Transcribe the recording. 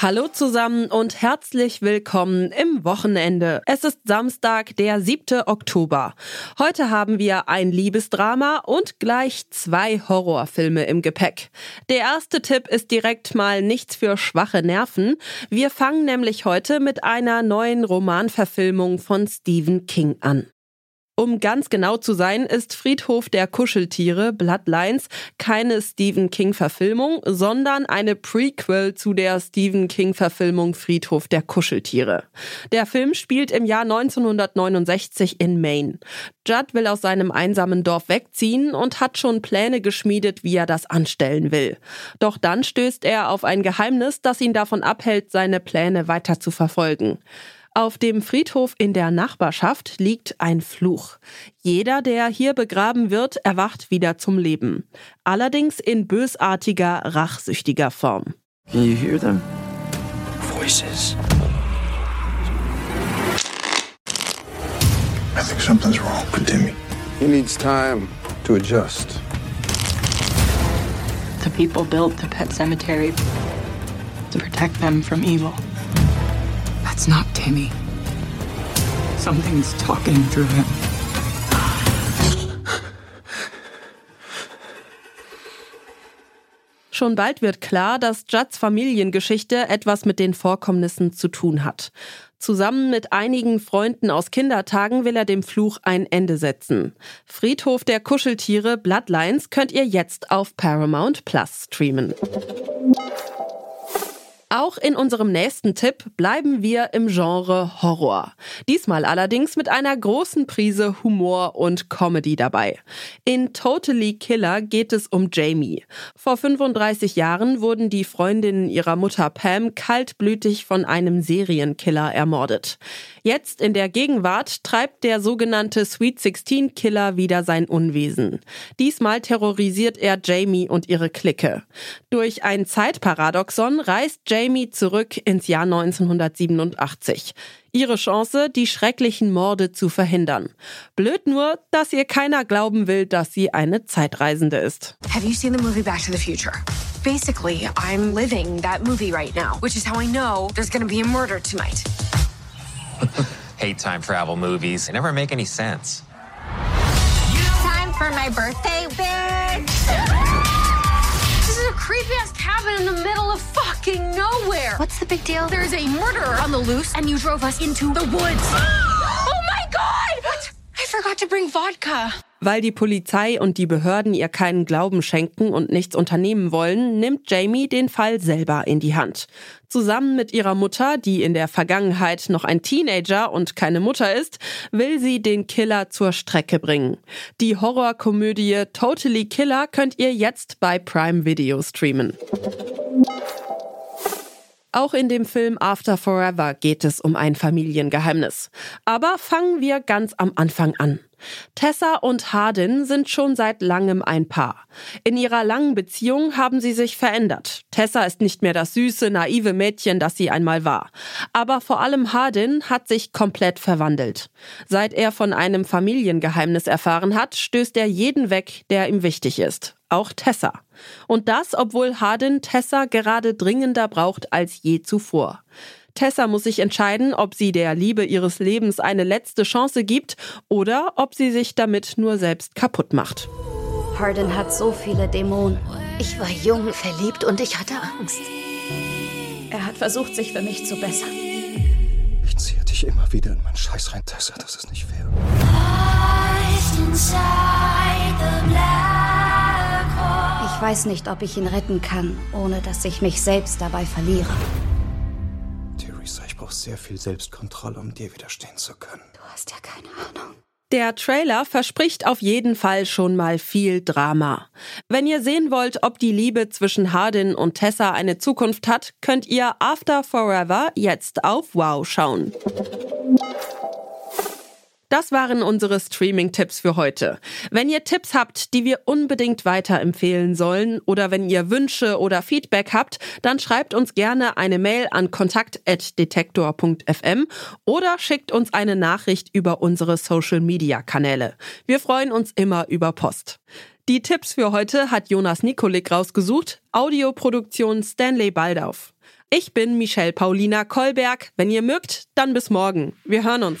Hallo zusammen und herzlich willkommen im Wochenende. Es ist Samstag, der 7. Oktober. Heute haben wir ein Liebesdrama und gleich zwei Horrorfilme im Gepäck. Der erste Tipp ist direkt mal nichts für schwache Nerven. Wir fangen nämlich heute mit einer neuen Romanverfilmung von Stephen King an. Um ganz genau zu sein, ist Friedhof der Kuscheltiere Bloodlines keine Stephen King-Verfilmung, sondern eine Prequel zu der Stephen King-Verfilmung Friedhof der Kuscheltiere. Der Film spielt im Jahr 1969 in Maine. Judd will aus seinem einsamen Dorf wegziehen und hat schon Pläne geschmiedet, wie er das anstellen will. Doch dann stößt er auf ein Geheimnis, das ihn davon abhält, seine Pläne weiter zu verfolgen. Auf dem Friedhof in der Nachbarschaft liegt ein Fluch. Jeder, der hier begraben wird, erwacht wieder zum Leben. Allerdings in bösartiger, rachsüchtiger Form. Can you hear them? Voices. I think something's wrong with Timmy. He needs time to adjust. The people built the pet cemetery to protect them from evil. That's not Timmy. Something's talking through him. Schon bald wird klar, dass Judds Familiengeschichte etwas mit den Vorkommnissen zu tun hat. Zusammen mit einigen Freunden aus Kindertagen will er dem Fluch ein Ende setzen. Friedhof der Kuscheltiere Bloodlines könnt ihr jetzt auf Paramount Plus streamen. Auch in unserem nächsten Tipp bleiben wir im Genre Horror. Diesmal allerdings mit einer großen Prise Humor und Comedy dabei. In Totally Killer geht es um Jamie. Vor 35 Jahren wurden die Freundinnen ihrer Mutter Pam kaltblütig von einem Serienkiller ermordet. Jetzt in der Gegenwart treibt der sogenannte Sweet 16 Killer wieder sein Unwesen. Diesmal terrorisiert er Jamie und ihre Clique. Durch ein Zeitparadoxon reist Jamie Jamie zurück ins Jahr 1987. Ihre Chance, die schrecklichen Morde zu verhindern. Blöd nur, dass ihr keiner glauben will, dass sie eine Zeitreisende ist. Have you seen the movie Back to the Future? Basically, I'm living that movie right now, which is how I know there's gonna be a murder tonight. Hate time travel movies. They never make any sense. Time for my birthday, bitch! This is a creepy ass cabin in the fucking nowhere. What's the big deal? There's a murderer on the loose, and you drove us into the woods. oh my god! What? I forgot to bring vodka. Weil die Polizei und die Behörden ihr keinen Glauben schenken und nichts unternehmen wollen, nimmt Jamie den Fall selber in die Hand. Zusammen mit ihrer Mutter, die in der Vergangenheit noch ein Teenager und keine Mutter ist, will sie den Killer zur Strecke bringen. Die Horrorkomödie Totally Killer könnt ihr jetzt bei Prime Video streamen. Auch in dem Film After Forever geht es um ein Familiengeheimnis. Aber fangen wir ganz am Anfang an. Tessa und Hardin sind schon seit langem ein Paar. In ihrer langen Beziehung haben sie sich verändert. Tessa ist nicht mehr das süße, naive Mädchen, das sie einmal war. Aber vor allem Hardin hat sich komplett verwandelt. Seit er von einem Familiengeheimnis erfahren hat, stößt er jeden weg, der ihm wichtig ist. Auch Tessa. Und das, obwohl Hardin Tessa gerade dringender braucht als je zuvor. Tessa muss sich entscheiden, ob sie der Liebe ihres Lebens eine letzte Chance gibt oder ob sie sich damit nur selbst kaputt macht. Hardin hat so viele Dämonen. Ich war jung, verliebt und ich hatte Angst. Er hat versucht, sich für mich zu bessern. Ich ziehe dich immer wieder in meinen Scheiß rein, Tessa. Das ist nicht fair. Ich weiß nicht, ob ich ihn retten kann, ohne dass ich mich selbst dabei verliere brauche sehr viel Selbstkontrolle, um dir widerstehen zu können. Du hast ja keine Ahnung. Der Trailer verspricht auf jeden Fall schon mal viel Drama. Wenn ihr sehen wollt, ob die Liebe zwischen Hardin und Tessa eine Zukunft hat, könnt ihr After Forever jetzt auf Wow schauen. Das waren unsere Streaming-Tipps für heute. Wenn ihr Tipps habt, die wir unbedingt weiterempfehlen sollen oder wenn ihr Wünsche oder Feedback habt, dann schreibt uns gerne eine Mail an kontakt.detektor.fm oder schickt uns eine Nachricht über unsere Social-Media-Kanäle. Wir freuen uns immer über Post. Die Tipps für heute hat Jonas Nikolik rausgesucht. Audioproduktion Stanley Baldauf. Ich bin Michelle Paulina Kolberg. Wenn ihr mögt, dann bis morgen. Wir hören uns.